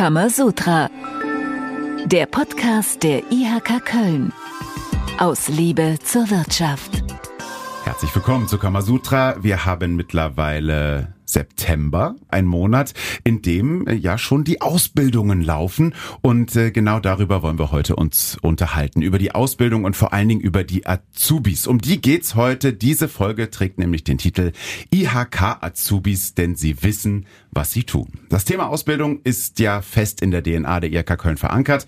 Kamasutra. Der Podcast der IHK Köln. Aus Liebe zur Wirtschaft. Herzlich willkommen zu Kamasutra. Wir haben mittlerweile September, ein Monat, in dem äh, ja schon die Ausbildungen laufen. Und äh, genau darüber wollen wir heute uns unterhalten. Über die Ausbildung und vor allen Dingen über die Azubis. Um die geht's heute. Diese Folge trägt nämlich den Titel IHK Azubis, denn sie wissen, was sie tun. Das Thema Ausbildung ist ja fest in der DNA der IHK Köln verankert.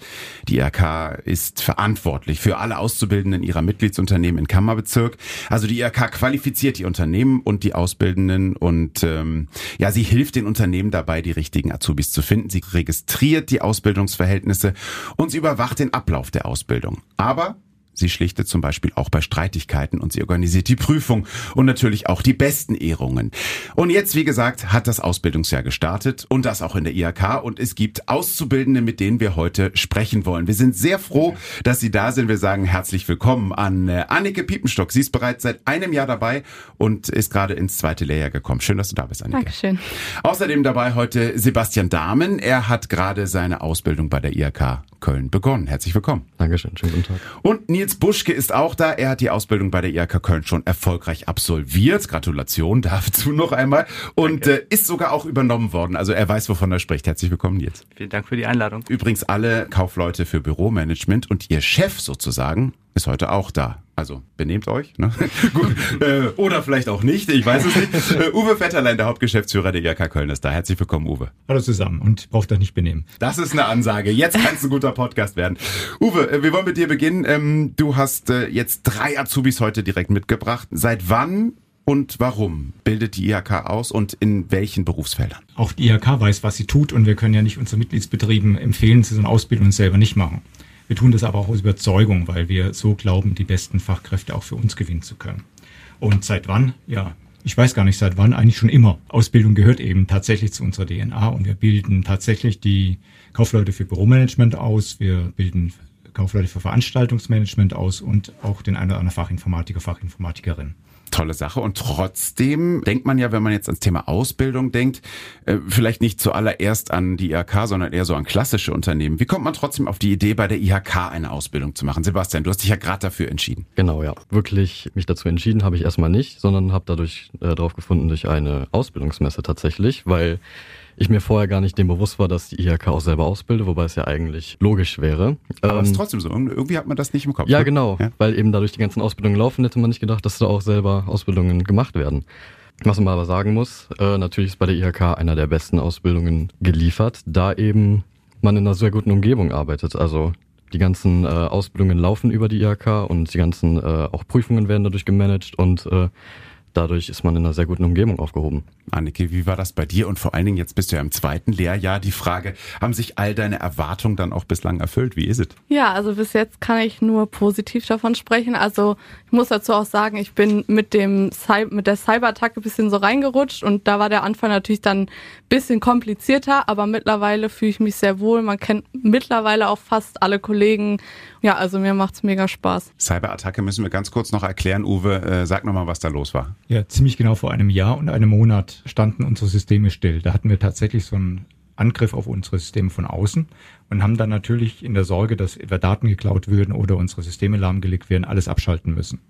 Die IHK ist verantwortlich für alle Auszubildenden ihrer Mitgliedsunternehmen im Kammerbezirk. Also die IHK qualifiziert die Unternehmen und die Auszubildenden und ähm, ja, sie hilft den Unternehmen dabei, die richtigen Azubis zu finden. Sie registriert die Ausbildungsverhältnisse und sie überwacht den Ablauf der Ausbildung. Aber Sie schlichtet zum Beispiel auch bei Streitigkeiten und sie organisiert die Prüfung und natürlich auch die besten Ehrungen. Und jetzt, wie gesagt, hat das Ausbildungsjahr gestartet und das auch in der IHK und es gibt Auszubildende, mit denen wir heute sprechen wollen. Wir sind sehr froh, dass Sie da sind. Wir sagen herzlich willkommen an äh, Annike Piepenstock. Sie ist bereits seit einem Jahr dabei und ist gerade ins zweite Lehrjahr gekommen. Schön, dass du da bist, Annike. Dankeschön. Außerdem dabei heute Sebastian Dahmen. Er hat gerade seine Ausbildung bei der IHK Köln begonnen. Herzlich willkommen. Dankeschön, schönen guten Tag. Und Nils Buschke ist auch da. Er hat die Ausbildung bei der IHK Köln schon erfolgreich absolviert. Gratulation dazu noch einmal. Und äh, ist sogar auch übernommen worden. Also er weiß, wovon er spricht. Herzlich willkommen, Nils. Vielen Dank für die Einladung. Übrigens alle Kaufleute für Büromanagement und ihr Chef sozusagen ist heute auch da. Also benehmt euch. Ne? Gut. Äh, oder vielleicht auch nicht, ich weiß es nicht. Äh, Uwe Vetterlein, der Hauptgeschäftsführer der IHK Köln, ist da. Herzlich willkommen, Uwe. Hallo zusammen und braucht euch nicht benehmen. Das ist eine Ansage. Jetzt kann es ein guter Podcast werden. Uwe, äh, wir wollen mit dir beginnen. Ähm, du hast äh, jetzt drei Azubis heute direkt mitgebracht. Seit wann und warum bildet die IHK aus und in welchen Berufsfeldern? Auch die IHK weiß, was sie tut und wir können ja nicht unseren Mitgliedsbetrieben empfehlen, sie so eine Ausbildung selber nicht machen. Wir tun das aber auch aus Überzeugung, weil wir so glauben, die besten Fachkräfte auch für uns gewinnen zu können. Und seit wann? Ja, ich weiß gar nicht seit wann, eigentlich schon immer. Ausbildung gehört eben tatsächlich zu unserer DNA und wir bilden tatsächlich die Kaufleute für Büromanagement aus, wir bilden Kaufleute für Veranstaltungsmanagement aus und auch den einen oder anderen Fachinformatiker, Fachinformatikerin tolle Sache. Und trotzdem denkt man ja, wenn man jetzt ans Thema Ausbildung denkt, äh, vielleicht nicht zuallererst an die IHK, sondern eher so an klassische Unternehmen. Wie kommt man trotzdem auf die Idee, bei der IHK eine Ausbildung zu machen? Sebastian, du hast dich ja gerade dafür entschieden. Genau, ja. Wirklich mich dazu entschieden habe ich erstmal nicht, sondern habe dadurch äh, drauf gefunden durch eine Ausbildungsmesse tatsächlich, weil ich mir vorher gar nicht dem bewusst war, dass die IHK auch selber ausbildet, wobei es ja eigentlich logisch wäre. Aber ähm, es ist trotzdem so. Irgendwie hat man das nicht im Kopf. Ja, ne? genau. Ja? Weil eben dadurch die ganzen Ausbildungen laufen, hätte man nicht gedacht, dass da auch selber Ausbildungen gemacht werden. Was man aber sagen muss, äh, natürlich ist bei der IHK einer der besten Ausbildungen geliefert, da eben man in einer sehr guten Umgebung arbeitet. Also die ganzen äh, Ausbildungen laufen über die IHK und die ganzen äh, auch Prüfungen werden dadurch gemanagt und äh, dadurch ist man in einer sehr guten Umgebung aufgehoben. Annike, wie war das bei dir? Und vor allen Dingen, jetzt bist du ja im zweiten Lehrjahr. Die Frage, haben sich all deine Erwartungen dann auch bislang erfüllt? Wie ist es? Ja, also bis jetzt kann ich nur positiv davon sprechen. Also ich muss dazu auch sagen, ich bin mit dem mit der Cyberattacke ein bisschen so reingerutscht und da war der Anfang natürlich dann ein bisschen komplizierter, aber mittlerweile fühle ich mich sehr wohl. Man kennt mittlerweile auch fast alle Kollegen. Ja, also mir macht's mega Spaß. Cyberattacke müssen wir ganz kurz noch erklären. Uwe, äh, sag nochmal, was da los war. Ja, ziemlich genau vor einem Jahr und einem Monat standen unsere Systeme still. Da hatten wir tatsächlich so einen Angriff auf unsere Systeme von außen und haben dann natürlich in der Sorge, dass etwa Daten geklaut würden oder unsere Systeme lahmgelegt werden, alles abschalten müssen.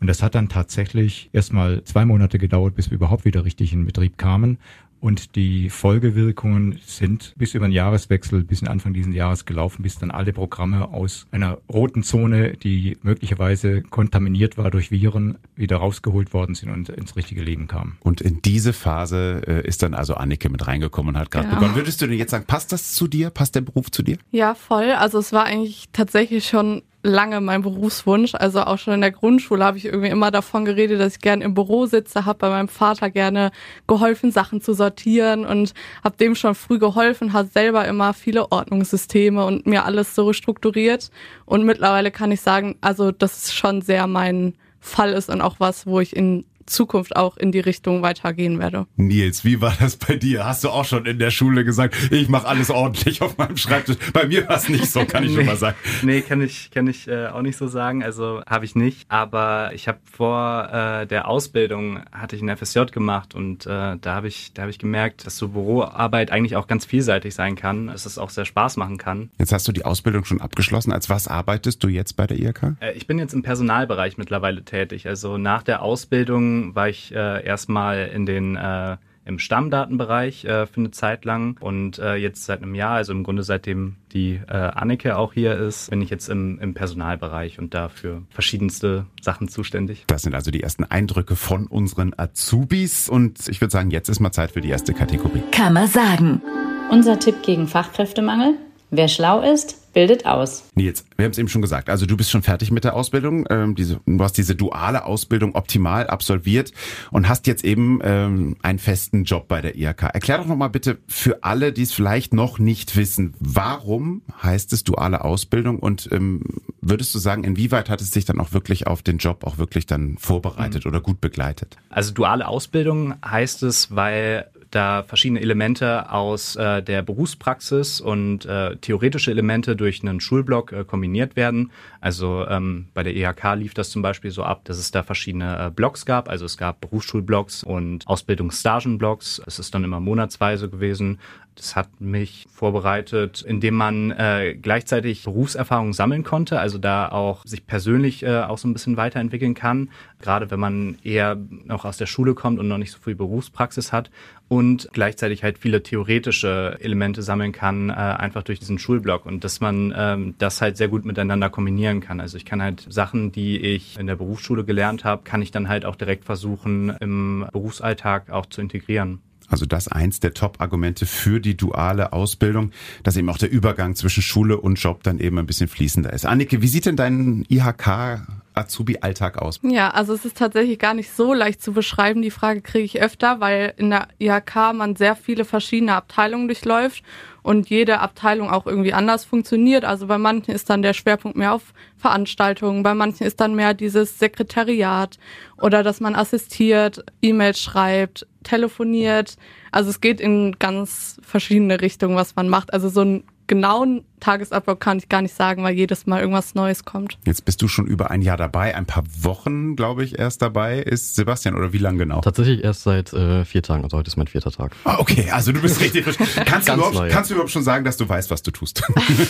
Und das hat dann tatsächlich erstmal zwei Monate gedauert, bis wir überhaupt wieder richtig in Betrieb kamen. Und die Folgewirkungen sind bis über den Jahreswechsel, bis in Anfang dieses Jahres gelaufen, bis dann alle Programme aus einer roten Zone, die möglicherweise kontaminiert war durch Viren, wieder rausgeholt worden sind und ins richtige Leben kamen. Und in diese Phase äh, ist dann also Annike mit reingekommen und hat gerade ja. begonnen. Würdest du denn jetzt sagen, passt das zu dir? Passt der Beruf zu dir? Ja, voll. Also es war eigentlich tatsächlich schon lange mein Berufswunsch. Also auch schon in der Grundschule habe ich irgendwie immer davon geredet, dass ich gerne im Büro sitze, habe bei meinem Vater gerne geholfen, Sachen zu sortieren und habe dem schon früh geholfen, hat selber immer viele Ordnungssysteme und mir alles so strukturiert. Und mittlerweile kann ich sagen, also das ist schon sehr mein Fall ist und auch was, wo ich in Zukunft auch in die Richtung weitergehen werde. Nils, wie war das bei dir? Hast du auch schon in der Schule gesagt, ich mache alles ordentlich auf meinem Schreibtisch? Bei mir war es nicht so, kann ich nee, schon mal sagen. Nee, kann ich, kann ich äh, auch nicht so sagen. Also habe ich nicht. Aber ich habe vor äh, der Ausbildung hatte ich ein FSJ gemacht und äh, da habe ich, da habe ich gemerkt, dass so Büroarbeit eigentlich auch ganz vielseitig sein kann, dass es auch sehr Spaß machen kann. Jetzt hast du die Ausbildung schon abgeschlossen. Als was arbeitest du jetzt bei der IHK? Äh, ich bin jetzt im Personalbereich mittlerweile tätig. Also nach der Ausbildung war ich äh, erstmal in den äh, im Stammdatenbereich äh, für eine Zeit lang und äh, jetzt seit einem Jahr, also im Grunde seitdem die äh, Anneke auch hier ist, bin ich jetzt im, im Personalbereich und dafür verschiedenste Sachen zuständig. Das sind also die ersten Eindrücke von unseren Azubis und ich würde sagen, jetzt ist mal Zeit für die erste Kategorie. Kann man sagen. Unser Tipp gegen Fachkräftemangel. Wer schlau ist, bildet aus. Nils, wir haben es eben schon gesagt, also du bist schon fertig mit der Ausbildung, ähm, diese, du hast diese duale Ausbildung optimal absolviert und hast jetzt eben ähm, einen festen Job bei der IHK. Erklär doch nochmal bitte für alle, die es vielleicht noch nicht wissen, warum heißt es duale Ausbildung und ähm, würdest du sagen, inwieweit hat es dich dann auch wirklich auf den Job auch wirklich dann vorbereitet mhm. oder gut begleitet? Also duale Ausbildung heißt es, weil da verschiedene Elemente aus äh, der Berufspraxis und äh, theoretische Elemente durch einen Schulblock äh, kombiniert werden. Also ähm, bei der EHK lief das zum Beispiel so ab, dass es da verschiedene äh, Blocks gab. Also es gab Berufsschulblocks und Ausbildungsstagenblocks. Es ist dann immer monatsweise gewesen. Das hat mich vorbereitet, indem man äh, gleichzeitig Berufserfahrung sammeln konnte, also da auch sich persönlich äh, auch so ein bisschen weiterentwickeln kann, gerade wenn man eher noch aus der Schule kommt und noch nicht so viel Berufspraxis hat und gleichzeitig halt viele theoretische Elemente sammeln kann, äh, einfach durch diesen Schulblock und dass man ähm, das halt sehr gut miteinander kombinieren kann. Also ich kann halt Sachen, die ich in der Berufsschule gelernt habe, kann ich dann halt auch direkt versuchen, im Berufsalltag auch zu integrieren. Also das eins der Top-Argumente für die duale Ausbildung, dass eben auch der Übergang zwischen Schule und Job dann eben ein bisschen fließender ist. Annike, wie sieht denn dein IHK Azubi-Alltag aus? Ja, also es ist tatsächlich gar nicht so leicht zu beschreiben. Die Frage kriege ich öfter, weil in der IHK man sehr viele verschiedene Abteilungen durchläuft und jede Abteilung auch irgendwie anders funktioniert. Also bei manchen ist dann der Schwerpunkt mehr auf Veranstaltungen, bei manchen ist dann mehr dieses Sekretariat oder dass man assistiert, E-Mails schreibt, telefoniert. Also es geht in ganz verschiedene Richtungen, was man macht. Also so ein genauen Tagesablauf kann ich gar nicht sagen, weil jedes Mal irgendwas Neues kommt. Jetzt bist du schon über ein Jahr dabei, ein paar Wochen, glaube ich, erst dabei. Ist Sebastian oder wie lang genau? Tatsächlich erst seit äh, vier Tagen, also heute ist mein vierter Tag. Ah, okay, also du bist richtig frisch. Kannst, du überhaupt, kannst du überhaupt schon sagen, dass du weißt, was du tust?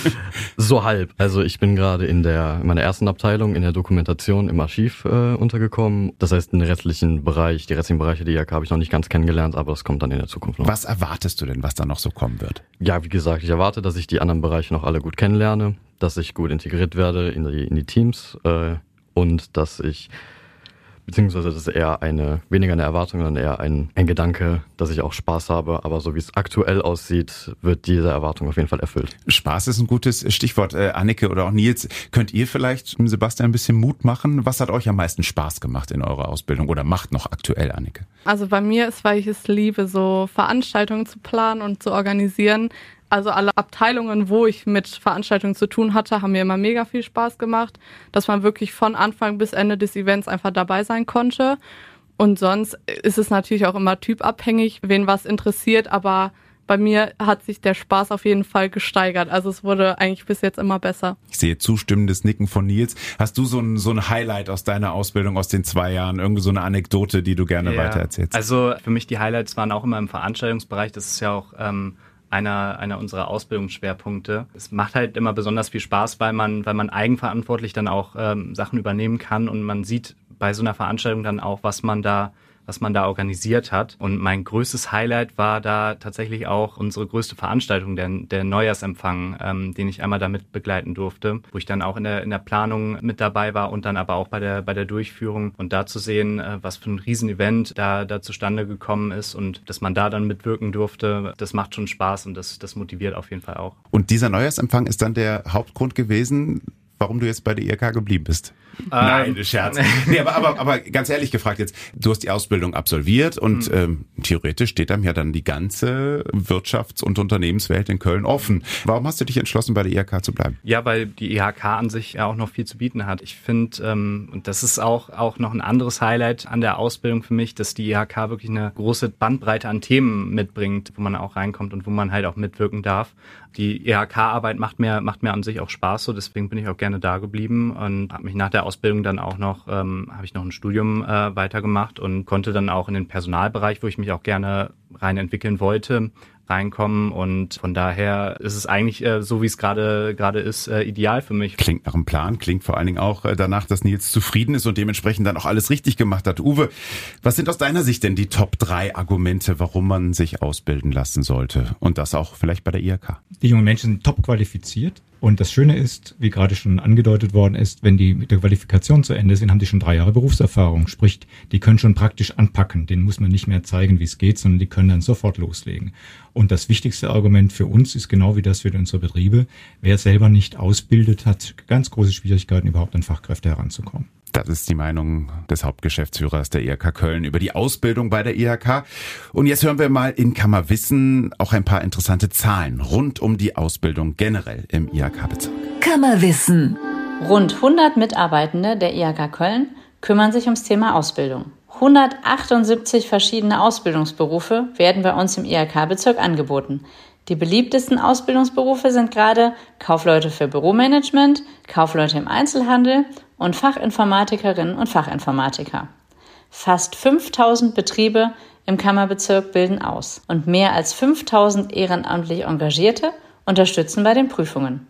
so halb. Also ich bin gerade in der in meiner ersten Abteilung in der Dokumentation im Archiv äh, untergekommen. Das heißt, den restlichen Bereich, die restlichen Bereiche der IHK habe ich noch nicht ganz kennengelernt, aber das kommt dann in der Zukunft noch. Was erwartest du denn, was da noch so kommen wird? Ja, wie gesagt, ich erwarte, dass ich die anderen Bereiche noch alle gut kennenlerne, dass ich gut integriert werde in die, in die Teams äh, und dass ich beziehungsweise das ist eher eine, weniger eine Erwartung, sondern eher ein, ein Gedanke, dass ich auch Spaß habe. Aber so wie es aktuell aussieht, wird diese Erwartung auf jeden Fall erfüllt. Spaß ist ein gutes Stichwort. Äh, Annike oder auch Nils, könnt ihr vielleicht Sebastian ein bisschen Mut machen? Was hat euch am meisten Spaß gemacht in eurer Ausbildung oder macht noch aktuell, Annike? Also bei mir ist, weil ich es liebe, so Veranstaltungen zu planen und zu organisieren, also alle Abteilungen, wo ich mit Veranstaltungen zu tun hatte, haben mir immer mega viel Spaß gemacht, dass man wirklich von Anfang bis Ende des Events einfach dabei sein konnte. Und sonst ist es natürlich auch immer typabhängig, wen was interessiert, aber bei mir hat sich der Spaß auf jeden Fall gesteigert. Also es wurde eigentlich bis jetzt immer besser. Ich sehe zustimmendes Nicken von Nils. Hast du so ein, so ein Highlight aus deiner Ausbildung aus den zwei Jahren? Irgendwie so eine Anekdote, die du gerne ja. weitererzählst? Also für mich die Highlights waren auch immer im Veranstaltungsbereich. Das ist ja auch ähm, einer, einer unserer Ausbildungsschwerpunkte. Es macht halt immer besonders viel Spaß, weil man, weil man eigenverantwortlich dann auch ähm, Sachen übernehmen kann und man sieht bei so einer Veranstaltung dann auch, was man da was man da organisiert hat. Und mein größtes Highlight war da tatsächlich auch unsere größte Veranstaltung, der, der Neujahrsempfang, ähm, den ich einmal damit begleiten durfte, wo ich dann auch in der, in der Planung mit dabei war und dann aber auch bei der, bei der Durchführung und da zu sehen, äh, was für ein Riesenevent da, da zustande gekommen ist und dass man da dann mitwirken durfte, das macht schon Spaß und das, das motiviert auf jeden Fall auch. Und dieser Neujahrsempfang ist dann der Hauptgrund gewesen, warum du jetzt bei der IRK geblieben bist. Ähm. Nein, Scherz. Nee, aber, aber, aber ganz ehrlich gefragt jetzt, du hast die Ausbildung absolviert und ähm, theoretisch steht einem ja dann die ganze Wirtschafts- und Unternehmenswelt in Köln offen. Warum hast du dich entschlossen, bei der IRK zu bleiben? Ja, weil die IHK an sich ja auch noch viel zu bieten hat. Ich finde, ähm, und das ist auch, auch noch ein anderes Highlight an der Ausbildung für mich, dass die IHK wirklich eine große Bandbreite an Themen mitbringt, wo man auch reinkommt und wo man halt auch mitwirken darf. Die IHK-Arbeit macht mir, macht mir an sich auch Spaß, so deswegen bin ich auch gerne da geblieben und habe mich nach der Ausbildung dann auch noch, ähm, habe ich noch ein Studium äh, weitergemacht und konnte dann auch in den Personalbereich, wo ich mich auch gerne rein entwickeln wollte, reinkommen und von daher ist es eigentlich äh, so wie es gerade gerade ist äh, ideal für mich. Klingt nach einem Plan, klingt vor allen Dingen auch äh, danach, dass Nils zufrieden ist und dementsprechend dann auch alles richtig gemacht hat. Uwe, was sind aus deiner Sicht denn die Top drei Argumente, warum man sich ausbilden lassen sollte und das auch vielleicht bei der IHK? Die jungen Menschen sind top qualifiziert. Und das Schöne ist, wie gerade schon angedeutet worden ist, wenn die mit der Qualifikation zu Ende sind, haben die schon drei Jahre Berufserfahrung. Sprich, die können schon praktisch anpacken. Den muss man nicht mehr zeigen, wie es geht, sondern die können dann sofort loslegen. Und das wichtigste Argument für uns ist genau wie das für unsere Betriebe. Wer selber nicht ausbildet, hat ganz große Schwierigkeiten, überhaupt an Fachkräfte heranzukommen. Das ist die Meinung des Hauptgeschäftsführers der IHK Köln über die Ausbildung bei der IHK. Und jetzt hören wir mal in Kammerwissen auch ein paar interessante Zahlen rund um die Ausbildung generell im IHK-Bezirk. Kammerwissen. Rund 100 Mitarbeitende der IHK Köln kümmern sich ums Thema Ausbildung. 178 verschiedene Ausbildungsberufe werden bei uns im IHK-Bezirk angeboten. Die beliebtesten Ausbildungsberufe sind gerade Kaufleute für Büromanagement, Kaufleute im Einzelhandel und Fachinformatikerinnen und Fachinformatiker. Fast 5000 Betriebe im Kammerbezirk bilden aus und mehr als 5000 ehrenamtlich Engagierte unterstützen bei den Prüfungen.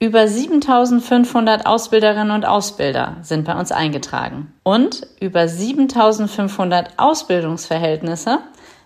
Über 7500 Ausbilderinnen und Ausbilder sind bei uns eingetragen und über 7500 Ausbildungsverhältnisse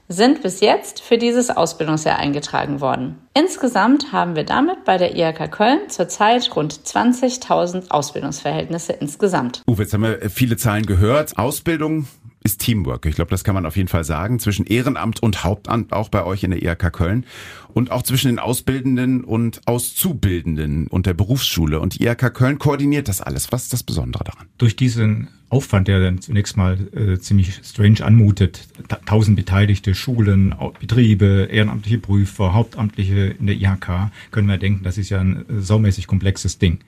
sind bis jetzt für dieses Ausbildungsjahr eingetragen worden. Insgesamt haben wir damit bei der IHK Köln zurzeit rund 20.000 Ausbildungsverhältnisse insgesamt. Uwe, jetzt haben wir viele Zahlen gehört. Ausbildung ist Teamwork. Ich glaube, das kann man auf jeden Fall sagen. Zwischen Ehrenamt und Hauptamt auch bei euch in der IHK Köln und auch zwischen den Auszubildenden und Auszubildenden und der Berufsschule. Und die IHK Köln koordiniert das alles. Was ist das Besondere daran? Durch diesen Aufwand, der dann zunächst mal äh, ziemlich strange anmutet, tausend Beteiligte, Schulen, Betriebe, ehrenamtliche Prüfer, Hauptamtliche in der IHK, können wir denken, das ist ja ein äh, saumäßig komplexes Ding.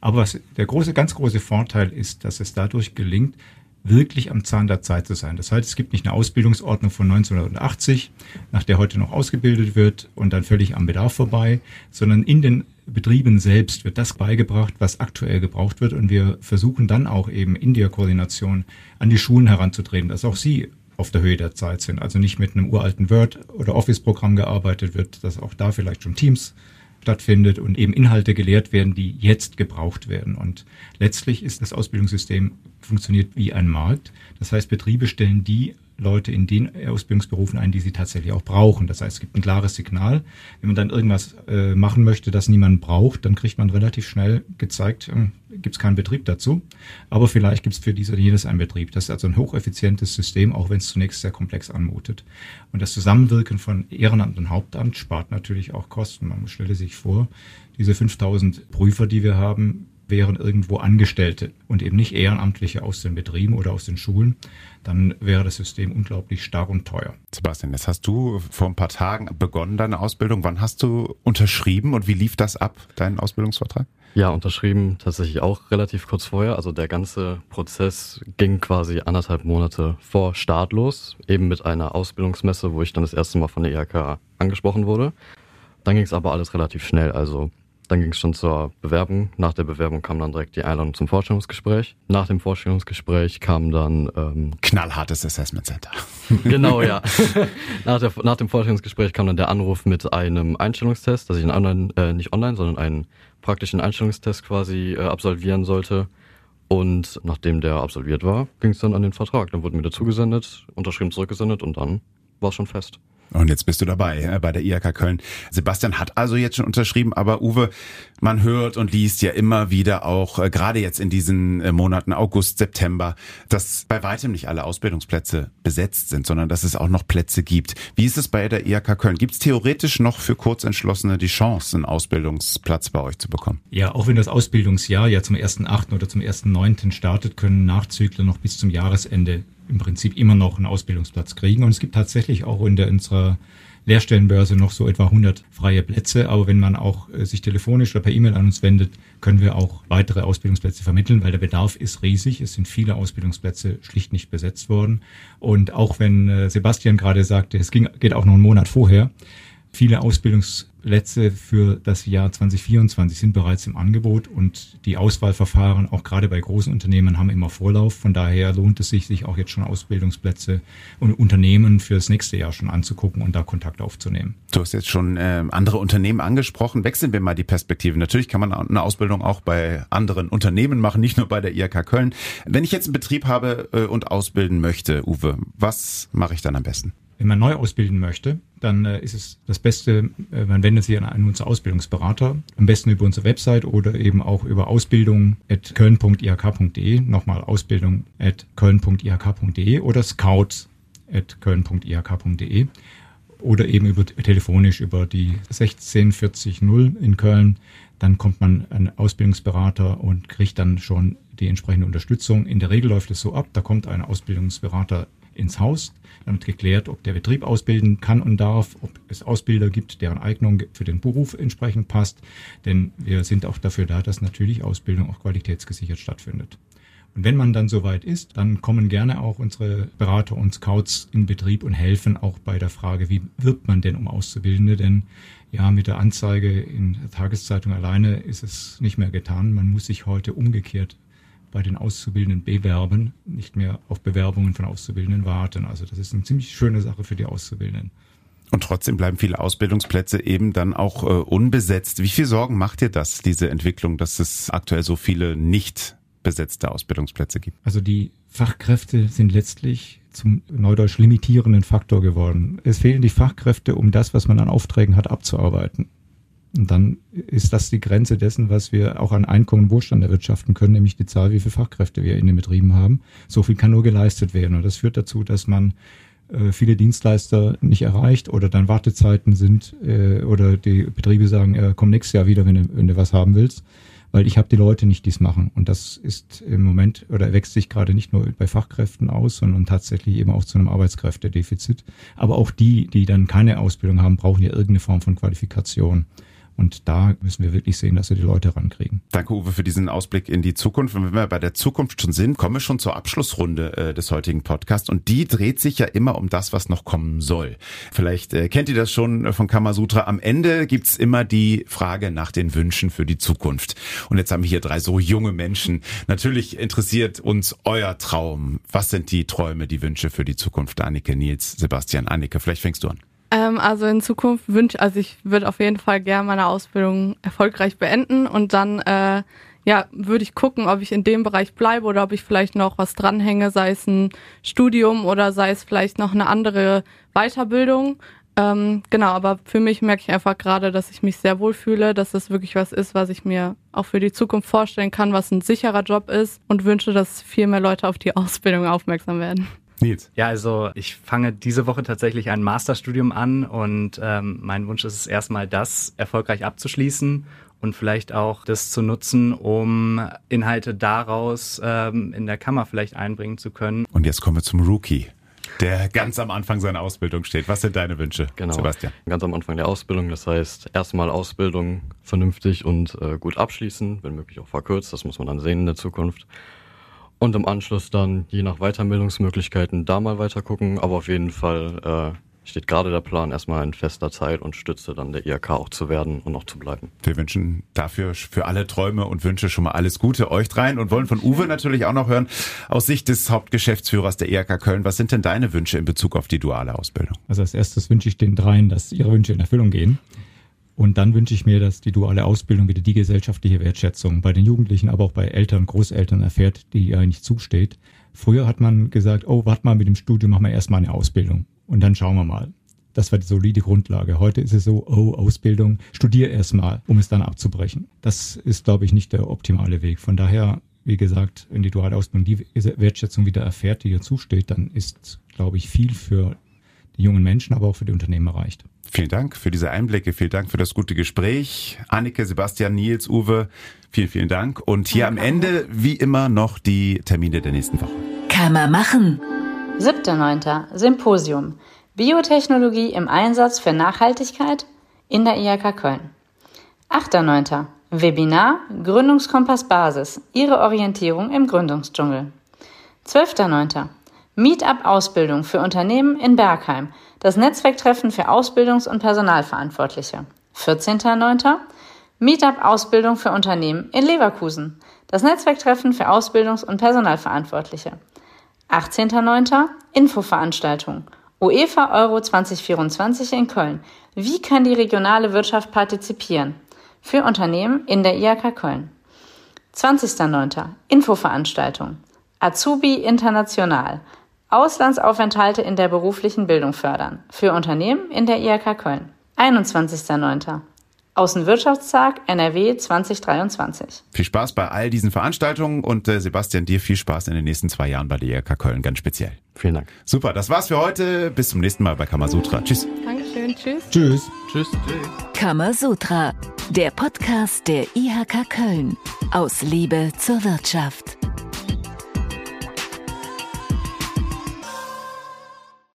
Aber was der große, ganz große Vorteil ist, dass es dadurch gelingt, wirklich am Zahn der Zeit zu sein. Das heißt, es gibt nicht eine Ausbildungsordnung von 1980, nach der heute noch ausgebildet wird und dann völlig am Bedarf vorbei, sondern in den Betrieben selbst wird das beigebracht, was aktuell gebraucht wird und wir versuchen dann auch eben in der Koordination an die Schulen heranzutreten, dass auch sie auf der Höhe der Zeit sind. Also nicht mit einem uralten Word- oder Office-Programm gearbeitet wird, dass auch da vielleicht schon Teams stattfindet und eben Inhalte gelehrt werden, die jetzt gebraucht werden. Und letztlich ist das Ausbildungssystem funktioniert wie ein Markt. Das heißt, Betriebe stellen die Leute in den Ausbildungsberufen ein, die sie tatsächlich auch brauchen. Das heißt, es gibt ein klares Signal. Wenn man dann irgendwas äh, machen möchte, das niemand braucht, dann kriegt man relativ schnell gezeigt, äh, gibt es keinen Betrieb dazu. Aber vielleicht gibt es für dies oder jenes einen Betrieb. Das ist also ein hocheffizientes System, auch wenn es zunächst sehr komplex anmutet. Und das Zusammenwirken von Ehrenamt und Hauptamt spart natürlich auch Kosten. Man stelle sich vor, diese 5000 Prüfer, die wir haben, wären irgendwo Angestellte und eben nicht Ehrenamtliche aus den Betrieben oder aus den Schulen, dann wäre das System unglaublich stark und teuer. Sebastian, jetzt hast du vor ein paar Tagen begonnen, deine Ausbildung. Wann hast du unterschrieben und wie lief das ab, dein Ausbildungsvertrag? Ja, unterschrieben tatsächlich auch relativ kurz vorher. Also der ganze Prozess ging quasi anderthalb Monate vor Start los, eben mit einer Ausbildungsmesse, wo ich dann das erste Mal von der IHK angesprochen wurde. Dann ging es aber alles relativ schnell. Also dann ging es schon zur Bewerbung. Nach der Bewerbung kam dann direkt die Einladung zum Vorstellungsgespräch. Nach dem Vorstellungsgespräch kam dann ähm, knallhartes Assessment Center. genau, ja. nach, der, nach dem Vorstellungsgespräch kam dann der Anruf mit einem Einstellungstest, dass ich einen online, äh, nicht online, sondern einen praktischen Einstellungstest quasi äh, absolvieren sollte. Und nachdem der absolviert war, ging es dann an den Vertrag. Dann wurde mir der zugesendet, unterschrieben zurückgesendet und dann war es schon fest. Und jetzt bist du dabei äh, bei der IHK Köln. Sebastian hat also jetzt schon unterschrieben, aber Uwe, man hört und liest ja immer wieder auch, äh, gerade jetzt in diesen äh, Monaten August, September, dass bei weitem nicht alle Ausbildungsplätze besetzt sind, sondern dass es auch noch Plätze gibt. Wie ist es bei der IHK Köln? Gibt es theoretisch noch für Kurzentschlossene die Chance, einen Ausbildungsplatz bei euch zu bekommen? Ja, auch wenn das Ausbildungsjahr ja zum 1.8. oder zum 1.9. startet, können Nachzügler noch bis zum Jahresende im Prinzip immer noch einen Ausbildungsplatz kriegen. Und es gibt tatsächlich auch in der, unserer Lehrstellenbörse noch so etwa 100 freie Plätze. Aber wenn man auch äh, sich telefonisch oder per E-Mail an uns wendet, können wir auch weitere Ausbildungsplätze vermitteln, weil der Bedarf ist riesig. Es sind viele Ausbildungsplätze schlicht nicht besetzt worden. Und auch wenn äh, Sebastian gerade sagte, es ging, geht auch noch einen Monat vorher, viele Ausbildungsplätze für das Jahr 2024 sind bereits im Angebot und die Auswahlverfahren, auch gerade bei großen Unternehmen, haben immer Vorlauf. Von daher lohnt es sich, sich auch jetzt schon Ausbildungsplätze und Unternehmen fürs nächste Jahr schon anzugucken und da Kontakt aufzunehmen. Du hast jetzt schon äh, andere Unternehmen angesprochen. Wechseln wir mal die Perspektive. Natürlich kann man eine Ausbildung auch bei anderen Unternehmen machen, nicht nur bei der IHK Köln. Wenn ich jetzt einen Betrieb habe äh, und ausbilden möchte, Uwe, was mache ich dann am besten? Wenn man neu ausbilden möchte, dann äh, ist es das Beste, äh, man wendet sich an einen unserer Ausbildungsberater, am besten über unsere Website oder eben auch über ausbildung.köln.ihk.de, nochmal ausbildung.köln.ihk.de oder scouts.köln.ihk.de oder eben über telefonisch über die 16400 in Köln. Dann kommt man an Ausbildungsberater und kriegt dann schon die entsprechende Unterstützung. In der Regel läuft es so ab, da kommt ein Ausbildungsberater ins Haus. Dann wird geklärt, ob der Betrieb ausbilden kann und darf, ob es Ausbilder gibt, deren Eignung für den Beruf entsprechend passt. Denn wir sind auch dafür da, dass natürlich Ausbildung auch qualitätsgesichert stattfindet. Und wenn man dann soweit ist, dann kommen gerne auch unsere Berater und Scouts in Betrieb und helfen auch bei der Frage, wie wirbt man denn um Auszubildende? Denn ja, mit der Anzeige in der Tageszeitung alleine ist es nicht mehr getan. Man muss sich heute umgekehrt bei den Auszubildenden bewerben, nicht mehr auf Bewerbungen von Auszubildenden warten. Also das ist eine ziemlich schöne Sache für die Auszubildenden. Und trotzdem bleiben viele Ausbildungsplätze eben dann auch äh, unbesetzt. Wie viel Sorgen macht dir das, diese Entwicklung, dass es aktuell so viele nicht besetzte Ausbildungsplätze gibt? Also die Fachkräfte sind letztlich zum Neudeutsch limitierenden Faktor geworden. Es fehlen die Fachkräfte, um das, was man an Aufträgen hat, abzuarbeiten. Und dann ist das die Grenze dessen, was wir auch an Einkommen und Wohlstand erwirtschaften können, nämlich die Zahl, wie viele Fachkräfte wir in den Betrieben haben. So viel kann nur geleistet werden. Und das führt dazu, dass man äh, viele Dienstleister nicht erreicht oder dann Wartezeiten sind äh, oder die Betriebe sagen, äh, komm nächstes Jahr wieder, wenn du, wenn du was haben willst, weil ich habe die Leute nicht, die es machen. Und das ist im Moment oder wächst sich gerade nicht nur bei Fachkräften aus, sondern tatsächlich eben auch zu einem Arbeitskräftedefizit. Aber auch die, die dann keine Ausbildung haben, brauchen ja irgendeine Form von Qualifikation. Und da müssen wir wirklich sehen, dass wir die Leute rankriegen. Danke, Uwe, für diesen Ausblick in die Zukunft. Und wenn wir bei der Zukunft schon sind, kommen wir schon zur Abschlussrunde äh, des heutigen Podcasts. Und die dreht sich ja immer um das, was noch kommen soll. Vielleicht äh, kennt ihr das schon von Kamasutra. Am Ende gibt's immer die Frage nach den Wünschen für die Zukunft. Und jetzt haben wir hier drei so junge Menschen. Natürlich interessiert uns euer Traum. Was sind die Träume, die Wünsche für die Zukunft? Annike, Nils, Sebastian, Annike, vielleicht fängst du an. Ähm, also in Zukunft wünsche, also ich würde auf jeden Fall gerne meine Ausbildung erfolgreich beenden und dann äh, ja, würde ich gucken, ob ich in dem Bereich bleibe oder ob ich vielleicht noch was dranhänge, sei es ein Studium oder sei es vielleicht noch eine andere Weiterbildung. Ähm, genau, aber für mich merke ich einfach gerade, dass ich mich sehr wohl fühle, dass das wirklich was ist, was ich mir auch für die Zukunft vorstellen kann, was ein sicherer Job ist und wünsche, dass viel mehr Leute auf die Ausbildung aufmerksam werden. Nils. Ja, also ich fange diese Woche tatsächlich ein Masterstudium an und ähm, mein Wunsch ist es erstmal, das erfolgreich abzuschließen und vielleicht auch das zu nutzen, um Inhalte daraus ähm, in der Kammer vielleicht einbringen zu können. Und jetzt kommen wir zum Rookie der ganz am Anfang seiner Ausbildung steht. Was sind deine Wünsche, genau. Sebastian? Ganz am Anfang der Ausbildung, das heißt erstmal Ausbildung vernünftig und äh, gut abschließen, wenn möglich auch verkürzt, das muss man dann sehen in der Zukunft. Und im Anschluss dann, je nach Weiterbildungsmöglichkeiten, da mal weiter gucken. Aber auf jeden Fall äh, steht gerade der Plan, erstmal in fester Zeit und Stütze dann der IHK auch zu werden und auch zu bleiben. Wir wünschen dafür für alle Träume und Wünsche schon mal alles Gute euch dreien und wollen von Uwe natürlich auch noch hören, aus Sicht des Hauptgeschäftsführers der IHK Köln, was sind denn deine Wünsche in Bezug auf die duale Ausbildung? Also als erstes wünsche ich den dreien, dass ihre Wünsche in Erfüllung gehen. Und dann wünsche ich mir, dass die duale Ausbildung wieder die gesellschaftliche Wertschätzung bei den Jugendlichen, aber auch bei Eltern, Großeltern erfährt, die ihr eigentlich zusteht. Früher hat man gesagt, oh, warte mal mit dem Studium, machen wir erstmal eine Ausbildung und dann schauen wir mal. Das war die solide Grundlage. Heute ist es so, oh, Ausbildung, studier erstmal, um es dann abzubrechen. Das ist, glaube ich, nicht der optimale Weg. Von daher, wie gesagt, wenn die duale Ausbildung die Wertschätzung wieder erfährt, die ihr zusteht, dann ist, glaube ich, viel für jungen Menschen, aber auch für die Unternehmen erreicht. Vielen Dank für diese Einblicke, vielen Dank für das gute Gespräch. Annike, Sebastian, Nils, Uwe, vielen, vielen Dank. Und hier am Ende, wie immer, noch die Termine der nächsten Woche. Kann man machen. 7.9. Symposium. Biotechnologie im Einsatz für Nachhaltigkeit in der IHK Köln. 8.9. Webinar Gründungskompass Basis. Ihre Orientierung im Gründungsdschungel. 12.9. Meetup Ausbildung für Unternehmen in Bergheim. Das Netzwerktreffen für Ausbildungs- und Personalverantwortliche. 14.9. Meetup Ausbildung für Unternehmen in Leverkusen. Das Netzwerktreffen für Ausbildungs- und Personalverantwortliche. 18.9. Infoveranstaltung. UEFA Euro 2024 in Köln. Wie kann die regionale Wirtschaft partizipieren? Für Unternehmen in der IHK Köln. 20.9. Infoveranstaltung. Azubi International. Auslandsaufenthalte in der beruflichen Bildung fördern. Für Unternehmen in der IHK Köln. 21.9. Außenwirtschaftstag NRW 2023. Viel Spaß bei all diesen Veranstaltungen und äh, Sebastian, dir viel Spaß in den nächsten zwei Jahren bei der IHK Köln, ganz speziell. Vielen Dank. Super, das war's für heute. Bis zum nächsten Mal bei Kamasutra. Tschüss. Dankeschön, tschüss. Tschüss. Tschüss. Kamasutra, der Podcast der IHK Köln. Aus Liebe zur Wirtschaft.